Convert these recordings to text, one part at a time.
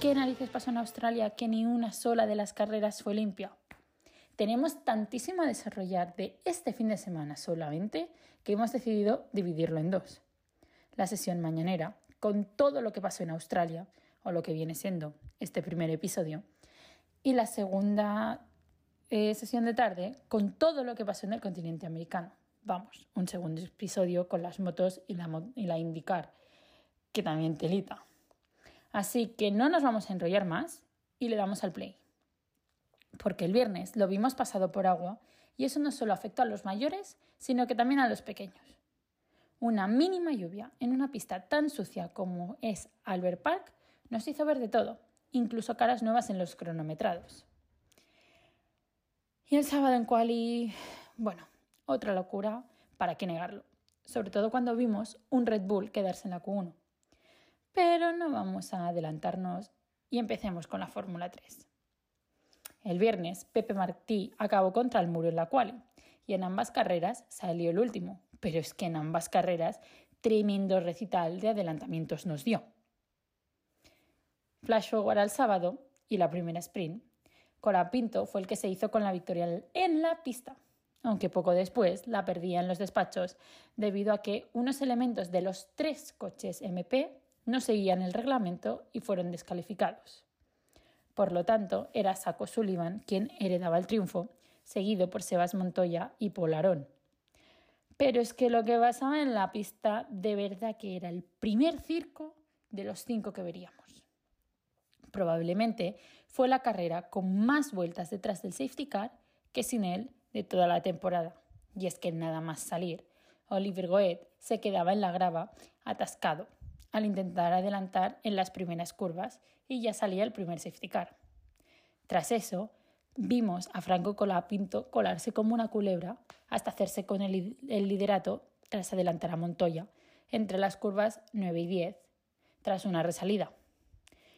qué narices pasó en Australia que ni una sola de las carreras fue limpia. Tenemos tantísimo a desarrollar de este fin de semana solamente que hemos decidido dividirlo en dos. La sesión mañanera, con todo lo que pasó en Australia, o lo que viene siendo este primer episodio, y la segunda eh, sesión de tarde, con todo lo que pasó en el continente americano. Vamos, un segundo episodio con las motos y la, y la IndyCar, que también telita. Así que no nos vamos a enrollar más y le damos al play. Porque el viernes lo vimos pasado por agua y eso no solo afectó a los mayores, sino que también a los pequeños. Una mínima lluvia en una pista tan sucia como es Albert Park nos hizo ver de todo, incluso caras nuevas en los cronometrados. Y el sábado en Quali, bueno, otra locura, ¿para qué negarlo? Sobre todo cuando vimos un Red Bull quedarse en la Q1. Pero no vamos a adelantarnos y empecemos con la Fórmula 3. El viernes, Pepe Martí acabó contra el muro en la cual y en ambas carreras salió el último, pero es que en ambas carreras tremendo recital de adelantamientos nos dio. Flash forward al sábado y la primera sprint. Pinto fue el que se hizo con la victoria en la pista, aunque poco después la perdía en los despachos debido a que unos elementos de los tres coches MP no seguían el reglamento y fueron descalificados. Por lo tanto, era Saco Sullivan quien heredaba el triunfo, seguido por Sebas Montoya y Polarón. Pero es que lo que pasaba en la pista de verdad que era el primer circo de los cinco que veríamos. Probablemente fue la carrera con más vueltas detrás del safety car que sin él de toda la temporada. Y es que nada más salir, Oliver Goet se quedaba en la grava atascado al intentar adelantar en las primeras curvas y ya salía el primer safety car. Tras eso, vimos a Franco Colapinto colarse como una culebra hasta hacerse con el, liderato tras adelantar a Montoya entre las curvas 9 y 10, tras una resalida.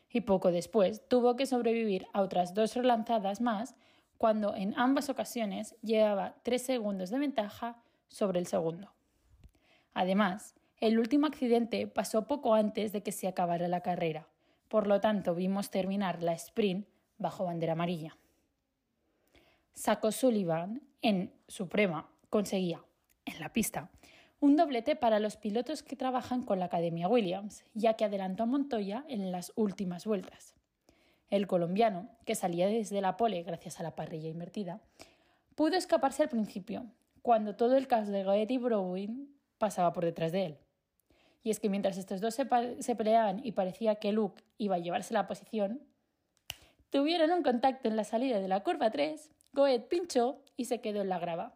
Y poco después tuvo que sobrevivir a otras dos relanzadas más cuando en ambas ocasiones llevaba tres segundos de ventaja sobre el segundo. Además, el último accidente pasó poco antes de que se acabara la carrera, por lo tanto vimos terminar la sprint bajo bandera amarilla. Saco Sullivan, en Suprema, conseguía, en la pista, un doblete para los pilotos que trabajan con la Academia Williams, ya que adelantó a Montoya en las últimas vueltas. El colombiano, que salía desde la pole gracias a la parrilla invertida, pudo escaparse al principio, cuando todo el caos de Goethe y Browin pasaba por detrás de él. Y es que mientras estos dos se, peleaban y parecía que Luke iba a llevarse la posición, tuvieron un contacto en la salida de la curva 3, Goethe pinchó y se quedó en la grava,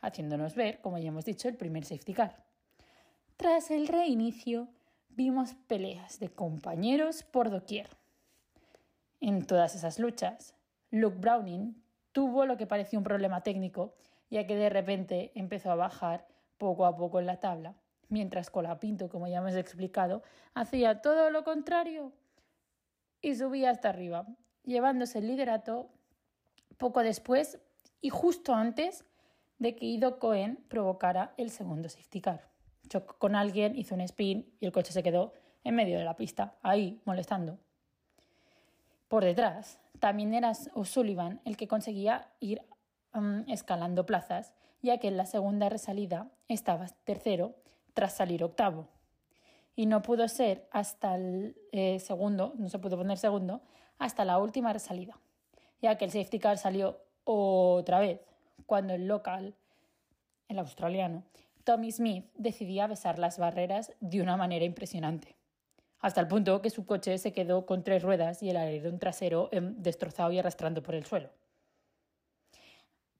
haciéndonos ver, como ya hemos dicho, el primer safety car. Tras el reinicio, vimos peleas de compañeros por doquier. En todas esas luchas, Luke Browning tuvo lo que parecía un problema técnico, ya que de repente empezó a bajar poco a poco en la tabla mientras Colapinto, como ya hemos explicado, hacía todo lo contrario y subía hasta arriba, llevándose el liderato poco después y justo antes de que Ido Cohen provocara el segundo safety car. Chocó con alguien, hizo un spin y el coche se quedó en medio de la pista, ahí molestando. Por detrás, también era O'Sullivan el que conseguía ir um, escalando plazas, ya que en la segunda resalida estaba tercero tras salir octavo. Y no pudo ser hasta el eh, segundo, no se pudo poner segundo, hasta la última resalida, ya que el safety car salió otra vez, cuando el local, el australiano, Tommy Smith decidía besar las barreras de una manera impresionante, hasta el punto que su coche se quedó con tres ruedas y el alerón trasero em, destrozado y arrastrando por el suelo.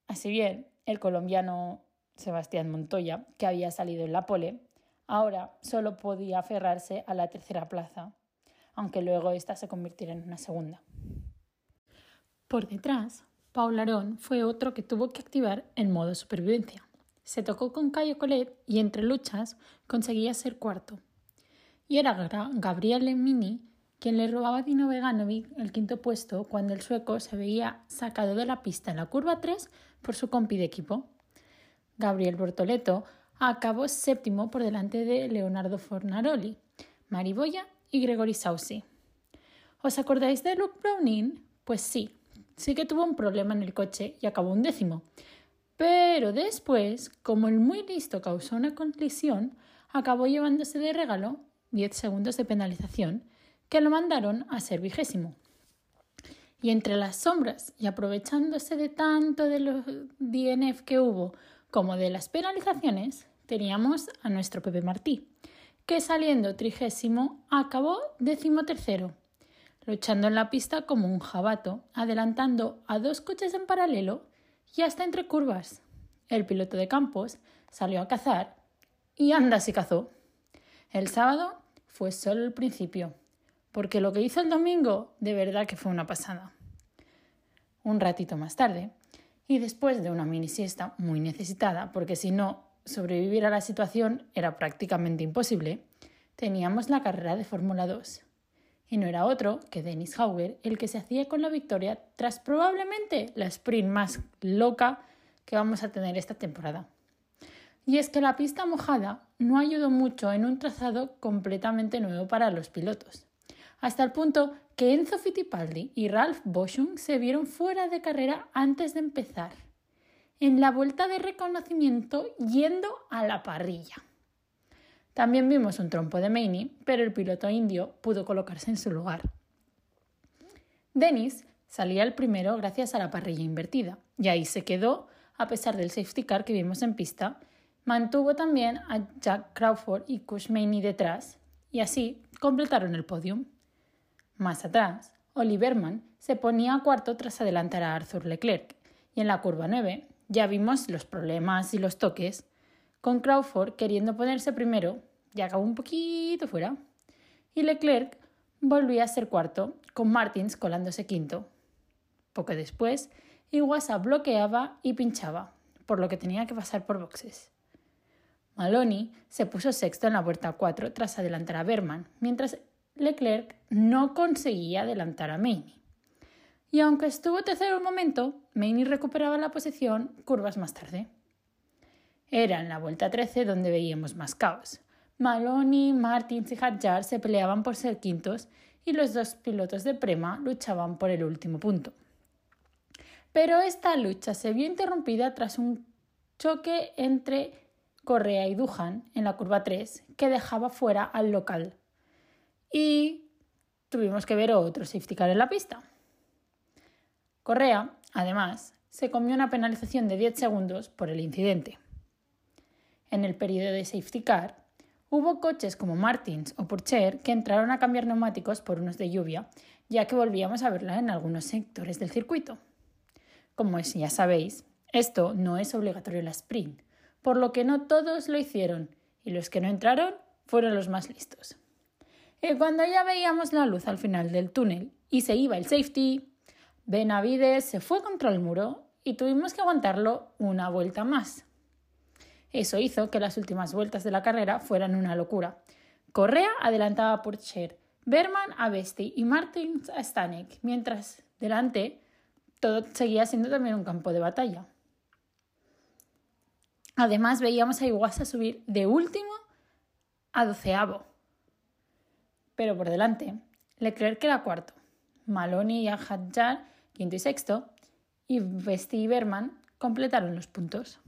Así bien, el colombiano Sebastián Montoya, que había salido en la pole, ahora solo podía aferrarse a la tercera plaza, aunque luego ésta se convirtiera en una segunda. Por detrás, Paul Arón fue otro que tuvo que activar el modo supervivencia. Se tocó con Cayo Colet y entre luchas conseguía ser cuarto. Y era Gabriel Mini quien le robaba a Dino Veganovic el quinto puesto cuando el sueco se veía sacado de la pista en la curva 3 por su compi de equipo. Gabriel Bortoleto acabó séptimo por delante de Leonardo Fornaroli, Mariboya y Gregory Sausi. ¿Os acordáis de Luke Browning? Pues sí, sí que tuvo un problema en el coche y acabó un décimo. Pero después, como el muy listo causó una colisión, acabó llevándose de regalo 10 segundos de penalización que lo mandaron a ser vigésimo. Y entre las sombras y aprovechándose de tanto de los DNF que hubo como de las penalizaciones, teníamos a nuestro Pepe Martí, que saliendo trigésimo acabó decimotercero, luchando en la pista como un jabato, adelantando a dos coches en paralelo y hasta entre curvas. El piloto de Campos salió a cazar y anda si cazó. El sábado fue solo el principio, porque lo que hizo el domingo de verdad que fue una pasada. Un ratito más tarde, y después de una mini siesta muy necesitada, porque si no, sobrevivir a la situación era prácticamente imposible, teníamos la carrera de Fórmula 2. Y no era otro que Dennis Hauger el que se hacía con la victoria tras probablemente la sprint más loca que vamos a tener esta temporada. Y es que la pista mojada no ayudó mucho en un trazado completamente nuevo para los pilotos, hasta el punto que Enzo Fittipaldi y Ralph Boschung se vieron fuera de carrera antes de empezar, en la vuelta de reconocimiento yendo a la parrilla. También vimos un trompo de Maney, pero el piloto indio pudo colocarse en su lugar. Dennis salía el primero gracias a la parrilla invertida, y ahí se quedó a pesar del safety car que vimos en pista. Mantuvo también a Jack Crawford y Kush detrás, y así completaron el podium. Más atrás, Oliverman se ponía a cuarto tras adelantar a Arthur Leclerc, y en la curva 9 ya vimos los problemas y los toques, con Crawford queriendo ponerse primero, ya acabó un poquito fuera, y Leclerc volvía a ser cuarto, con Martins colándose quinto. Poco después, Iwasa bloqueaba y pinchaba, por lo que tenía que pasar por boxes. Maloney se puso sexto en la vuelta 4 tras adelantar a Berman, mientras Leclerc no conseguía adelantar a Maney. Y aunque estuvo tercero un momento, Maney recuperaba la posición curvas más tarde. Era en la vuelta 13 donde veíamos más caos. Maloney, Martins y Hadjar se peleaban por ser quintos y los dos pilotos de Prema luchaban por el último punto. Pero esta lucha se vio interrumpida tras un choque entre Correa y Duhan en la curva 3 que dejaba fuera al local y tuvimos que ver otro safety car en la pista. Correa, además, se comió una penalización de 10 segundos por el incidente. En el periodo de safety car, hubo coches como Martins o Porsche que entraron a cambiar neumáticos por unos de lluvia, ya que volvíamos a verla en algunos sectores del circuito. Como ya sabéis, esto no es obligatorio en la sprint, por lo que no todos lo hicieron, y los que no entraron fueron los más listos. Y cuando ya veíamos la luz al final del túnel y se iba el safety, Benavides se fue contra el muro y tuvimos que aguantarlo una vuelta más. Eso hizo que las últimas vueltas de la carrera fueran una locura. Correa adelantaba por Cher, Berman a Besti y Martin a Stanek, mientras delante todo seguía siendo también un campo de batalla. Además veíamos a Iguasa subir de último a doceavo pero por delante. Leclerc era cuarto, Maloney y Hadjar quinto y sexto, y Vesti y Berman completaron los puntos.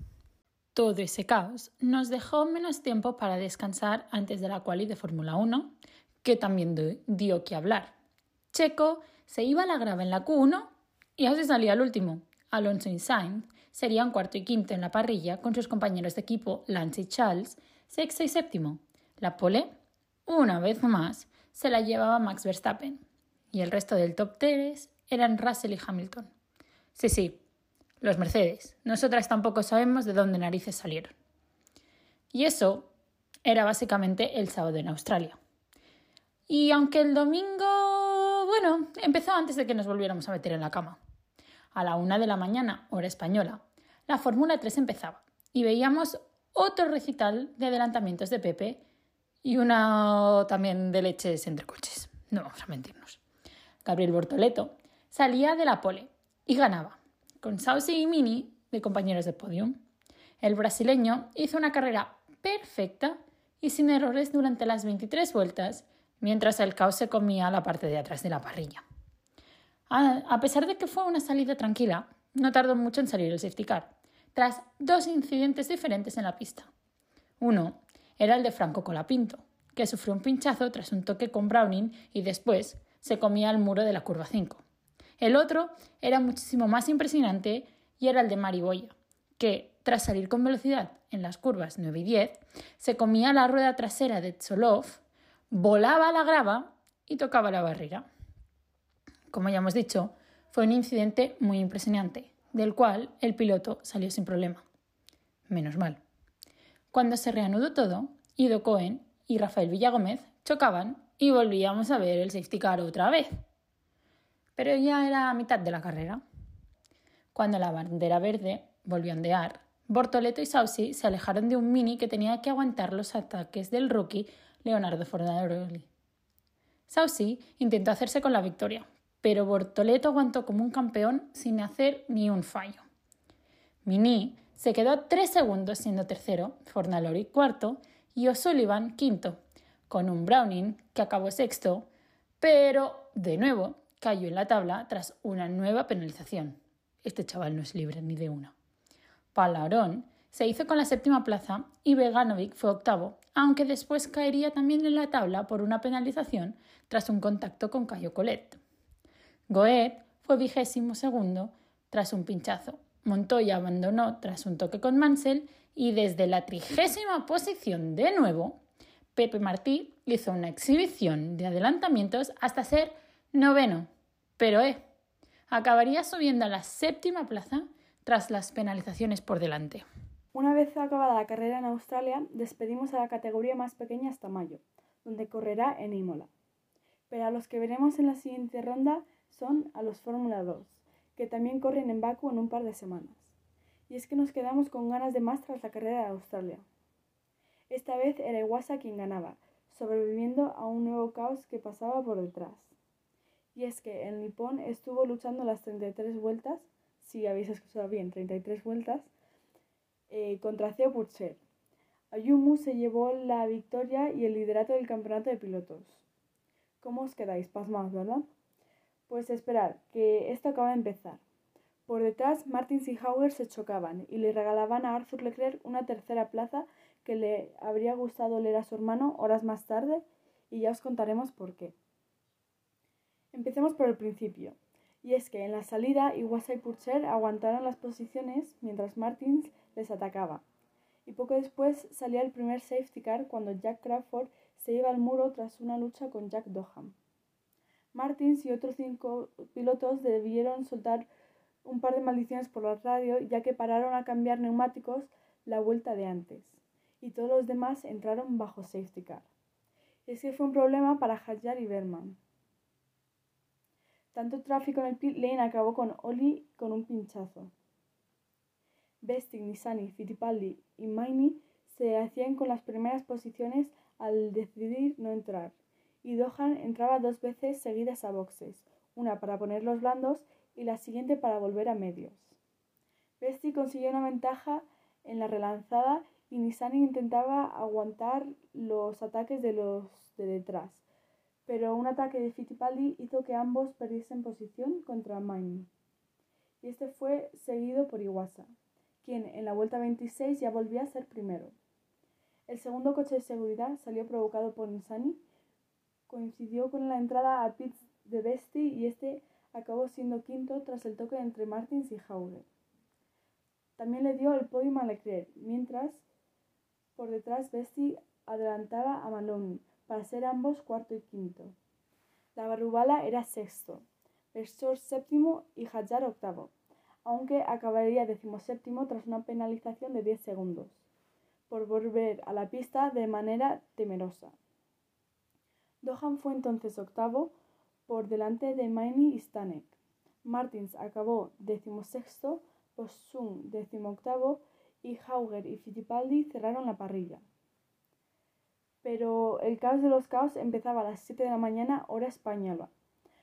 Todo ese caos nos dejó menos tiempo para descansar antes de la quali de Fórmula 1, que también dio que hablar. Checo se iba a la grava en la Q1 y así salía el último. Alonso y Sainz serían cuarto y quinto en la parrilla con sus compañeros de equipo Lance y Charles, sexto y séptimo. La pole, una vez más, se la llevaba Max Verstappen y el resto del top 3 eran Russell y Hamilton. Sí, sí, los Mercedes. Nosotras tampoco sabemos de dónde narices salieron. Y eso era básicamente el sábado en Australia. Y aunque el domingo, bueno, empezó antes de que nos volviéramos a meter en la cama. A la una de la mañana, hora española, la Fórmula 3 empezaba y veíamos otro recital de adelantamientos de Pepe y una también de leches entre coches. No vamos a mentirnos. Gabriel Bortoleto salía de la pole y ganaba, con Sausi y Mini de compañeros de podium. El brasileño hizo una carrera perfecta y sin errores durante las 23 vueltas, mientras el caos se comía la parte de atrás de la parrilla. A pesar de que fue una salida tranquila, no tardó mucho en salir el safety car, tras dos incidentes diferentes en la pista. Uno era el de Franco Colapinto, que sufrió un pinchazo tras un toque con Browning y después se comía el muro de la curva 5. El otro era muchísimo más impresionante y era el de Mariboya, que, tras salir con velocidad en las curvas 9 y 10, se comía la rueda trasera de Tsolov, volaba la grava y tocaba la barrera. Como ya hemos dicho, fue un incidente muy impresionante, del cual el piloto salió sin problema. Menos mal. Cuando se reanudó todo, Ido Cohen y Rafael Villagómez chocaban y volvíamos a ver el safety car otra vez. Pero ya era a mitad de la carrera. Cuando la bandera verde volvió a ondear, Bortoleto y Sausi se alejaron de un mini que tenía que aguantar los ataques del rookie Leonardo Fornaroli. Sausi intentó hacerse con la victoria, pero Bortoleto aguantó como un campeón sin hacer ni un fallo. Mini se quedó tres segundos siendo tercero, Fornalori cuarto y O'Sullivan quinto, con un Browning que acabó sexto, pero de nuevo cayó en la tabla tras una nueva penalización. Este chaval no es libre ni de una. Palarón se hizo con la séptima plaza y Veganovic fue octavo, aunque después caería también en la tabla por una penalización tras un contacto con Cayo Colet. Goet fue vigésimo segundo tras un pinchazo. Montoya abandonó tras un toque con Mansell y desde la trigésima posición de nuevo, Pepe Martí hizo una exhibición de adelantamientos hasta ser noveno. Pero eh, acabaría subiendo a la séptima plaza tras las penalizaciones por delante. Una vez acabada la carrera en Australia, despedimos a la categoría más pequeña hasta mayo, donde correrá en Imola. Pero a los que veremos en la siguiente ronda son a los Fórmula 2, que también corren en Baku en un par de semanas. Y es que nos quedamos con ganas de más tras la carrera de Australia. Esta vez era Iwasa quien ganaba, sobreviviendo a un nuevo caos que pasaba por detrás. Y es que el Nippon estuvo luchando las 33 vueltas, si habéis escuchado bien, 33 vueltas, eh, contra Theo Purcher. Ayumu se llevó la victoria y el liderato del campeonato de pilotos. ¿Cómo os quedáis? Pasmados, ¿verdad? Pues esperar, que esto acaba de empezar. Por detrás, Martins y Hauger se chocaban y le regalaban a Arthur Leclerc una tercera plaza que le habría gustado leer a su hermano horas más tarde y ya os contaremos por qué. Empecemos por el principio. Y es que en la salida Iwasa y Purcher aguantaron las posiciones mientras Martins les atacaba. Y poco después salía el primer safety car cuando Jack Crawford se iba al muro tras una lucha con Jack Doham. Martins y otros cinco pilotos debieron soltar un par de maldiciones por la radio ya que pararon a cambiar neumáticos la vuelta de antes y todos los demás entraron bajo safety car. Es que fue un problema para Hadjar y Berman. Tanto tráfico en el pit lane acabó con Oli con un pinchazo. Besting, Nissani, Fittipaldi y Maini se hacían con las primeras posiciones al decidir no entrar y Dohan entraba dos veces seguidas a boxes, una para poner los blandos y la siguiente para volver a medios. Besti consiguió una ventaja en la relanzada y Nissani intentaba aguantar los ataques de los de detrás, pero un ataque de Fittipaldi hizo que ambos perdiesen posición contra Maini. Y este fue seguido por Iwasa, quien en la vuelta 26 ya volvía a ser primero. El segundo coche de seguridad salió provocado por Nissani coincidió con la entrada a pits de Besti y este acabó siendo quinto tras el toque entre Martins y Hauger. También le dio el podio a Leclerc, mientras por detrás Besti adelantaba a Maloney para ser ambos cuarto y quinto. La Barrubala era sexto, Versor séptimo y Hadjar octavo, aunque acabaría decimoséptimo tras una penalización de 10 segundos, por volver a la pista de manera temerosa. Dohan fue entonces octavo por delante de Maini y Stanek. Martins acabó decimosexto, Possum decimoctavo y Hauger y Fittipaldi cerraron la parrilla. Pero el caos de los caos empezaba a las 7 de la mañana hora española,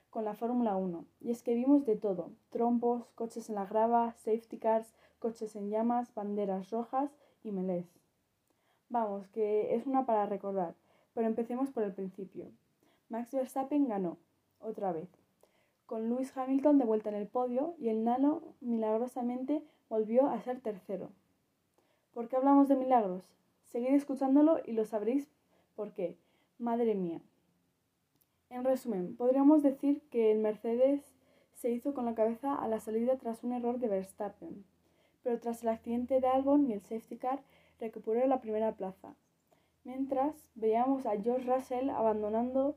con la Fórmula 1. Y es que vimos de todo, trompos, coches en la grava, safety cars, coches en llamas, banderas rojas y melés. Vamos, que es una para recordar. Pero empecemos por el principio. Max Verstappen ganó, otra vez, con Lewis Hamilton de vuelta en el podio y el nano milagrosamente volvió a ser tercero. ¿Por qué hablamos de milagros? Seguid escuchándolo y lo sabréis por qué. Madre mía. En resumen, podríamos decir que el Mercedes se hizo con la cabeza a la salida tras un error de Verstappen, pero tras el accidente de Albon y el safety car recuperó la primera plaza. Mientras veíamos a George Russell abandonando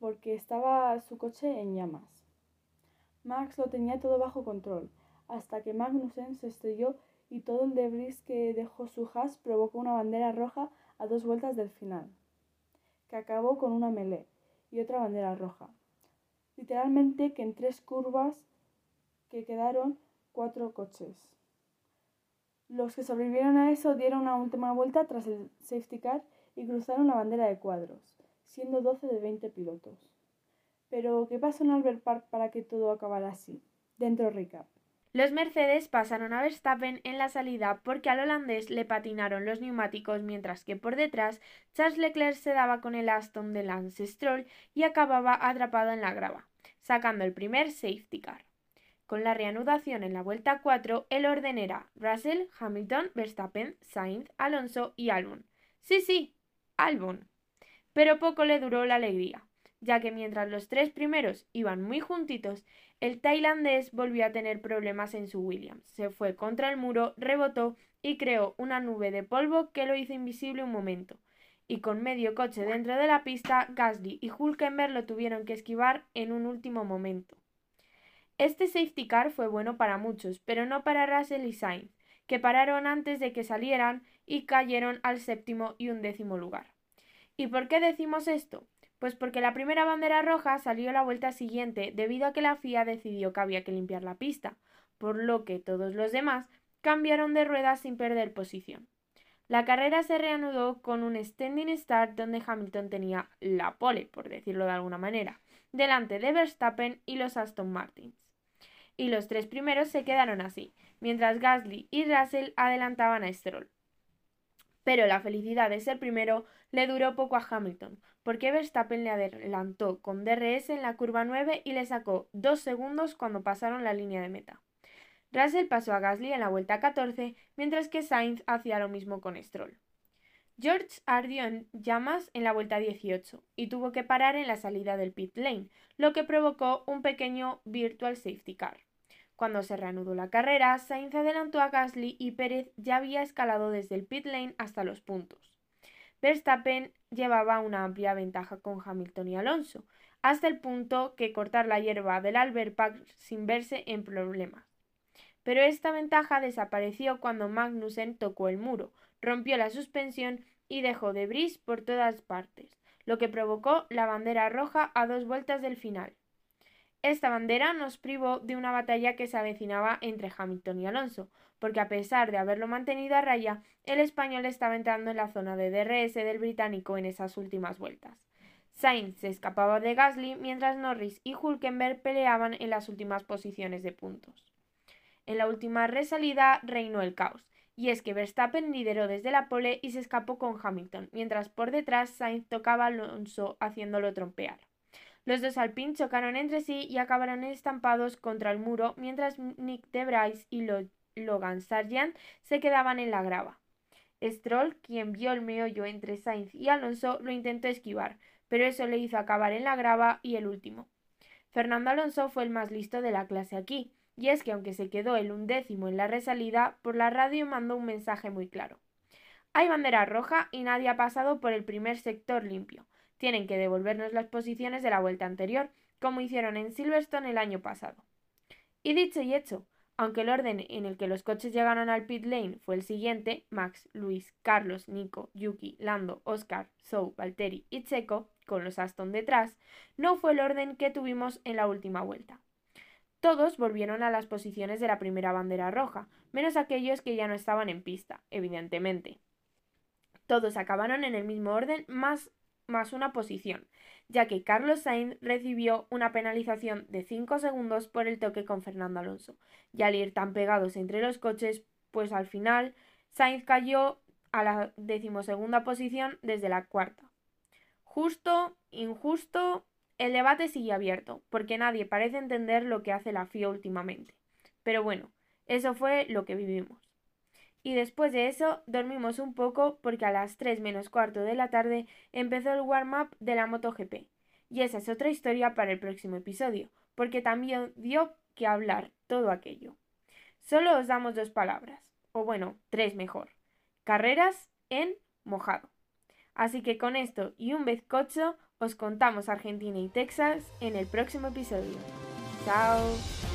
porque estaba su coche en llamas. Max lo tenía todo bajo control, hasta que Magnussen se estrelló y todo el debris que dejó su Haas provocó una bandera roja a dos vueltas del final, que acabó con una melee y otra bandera roja. Literalmente que en tres curvas que quedaron cuatro coches. Los que sobrevivieron a eso dieron una última vuelta tras el safety car y cruzaron la bandera de cuadros, siendo 12 de 20 pilotos. Pero, ¿qué pasó en Albert Park para que todo acabara así? Dentro recap. Los Mercedes pasaron a Verstappen en la salida porque al holandés le patinaron los neumáticos mientras que por detrás Charles Leclerc se daba con el Aston de Lance Stroll y acababa atrapado en la grava, sacando el primer safety car. Con la reanudación en la vuelta 4, el orden era Russell, Hamilton, Verstappen, Sainz, Alonso y Albon. Sí, sí, Albon. Pero poco le duró la alegría, ya que mientras los tres primeros iban muy juntitos, el tailandés volvió a tener problemas en su Williams. Se fue contra el muro, rebotó y creó una nube de polvo que lo hizo invisible un momento. Y con medio coche dentro de la pista, Gasly y Hulkenberg lo tuvieron que esquivar en un último momento. Este safety car fue bueno para muchos, pero no para Russell y Sainz, que pararon antes de que salieran y cayeron al séptimo y undécimo lugar. ¿Y por qué decimos esto? Pues porque la primera bandera roja salió la vuelta siguiente debido a que la FIA decidió que había que limpiar la pista, por lo que todos los demás cambiaron de ruedas sin perder posición. La carrera se reanudó con un standing start donde Hamilton tenía la pole, por decirlo de alguna manera, delante de Verstappen y los Aston Martins. Y los tres primeros se quedaron así, mientras Gasly y Russell adelantaban a Stroll. Pero la felicidad de ser primero le duró poco a Hamilton, porque Verstappen le adelantó con DRS en la curva 9 y le sacó dos segundos cuando pasaron la línea de meta. Russell pasó a Gasly en la vuelta 14, mientras que Sainz hacía lo mismo con Stroll. George ardió en llamas en la vuelta 18 y tuvo que parar en la salida del pit lane, lo que provocó un pequeño virtual safety car. Cuando se reanudó la carrera, Sainz adelantó a Gasly y Pérez ya había escalado desde el pit lane hasta los puntos. Verstappen llevaba una amplia ventaja con Hamilton y Alonso, hasta el punto que cortar la hierba del Albert Park sin verse en problemas. Pero esta ventaja desapareció cuando Magnussen tocó el muro, rompió la suspensión y dejó debris por todas partes, lo que provocó la bandera roja a dos vueltas del final. Esta bandera nos privó de una batalla que se avecinaba entre Hamilton y Alonso, porque a pesar de haberlo mantenido a raya, el español estaba entrando en la zona de DRS del británico en esas últimas vueltas. Sainz se escapaba de Gasly mientras Norris y Hulkenberg peleaban en las últimas posiciones de puntos. En la última resalida reinó el caos, y es que Verstappen lideró desde la pole y se escapó con Hamilton, mientras por detrás Sainz tocaba a Alonso haciéndolo trompear. Los dos Alpine chocaron entre sí y acabaron estampados contra el muro, mientras Nick DeBrice y Logan Sargent se quedaban en la grava. Stroll, quien vio el meollo entre Sainz y Alonso, lo intentó esquivar, pero eso le hizo acabar en la grava y el último. Fernando Alonso fue el más listo de la clase aquí, y es que aunque se quedó el undécimo en la resalida, por la radio mandó un mensaje muy claro. Hay bandera roja y nadie ha pasado por el primer sector limpio tienen que devolvernos las posiciones de la vuelta anterior, como hicieron en Silverstone el año pasado. Y dicho y hecho, aunque el orden en el que los coches llegaron al pit lane fue el siguiente, Max, Luis, Carlos, Nico, Yuki, Lando, Oscar, Sou, Valtteri y Checo, con los Aston detrás, no fue el orden que tuvimos en la última vuelta. Todos volvieron a las posiciones de la primera bandera roja, menos aquellos que ya no estaban en pista, evidentemente. Todos acabaron en el mismo orden, más más una posición, ya que Carlos Sainz recibió una penalización de 5 segundos por el toque con Fernando Alonso, y al ir tan pegados entre los coches, pues al final Sainz cayó a la decimosegunda posición desde la cuarta. Justo, injusto, el debate sigue abierto, porque nadie parece entender lo que hace la FIA últimamente. Pero bueno, eso fue lo que vivimos. Y después de eso dormimos un poco porque a las 3 menos cuarto de la tarde empezó el warm-up de la MotoGP. Y esa es otra historia para el próximo episodio, porque también dio que hablar todo aquello. Solo os damos dos palabras, o bueno, tres mejor. Carreras en mojado. Así que con esto y un bizcocho os contamos Argentina y Texas en el próximo episodio. Chao.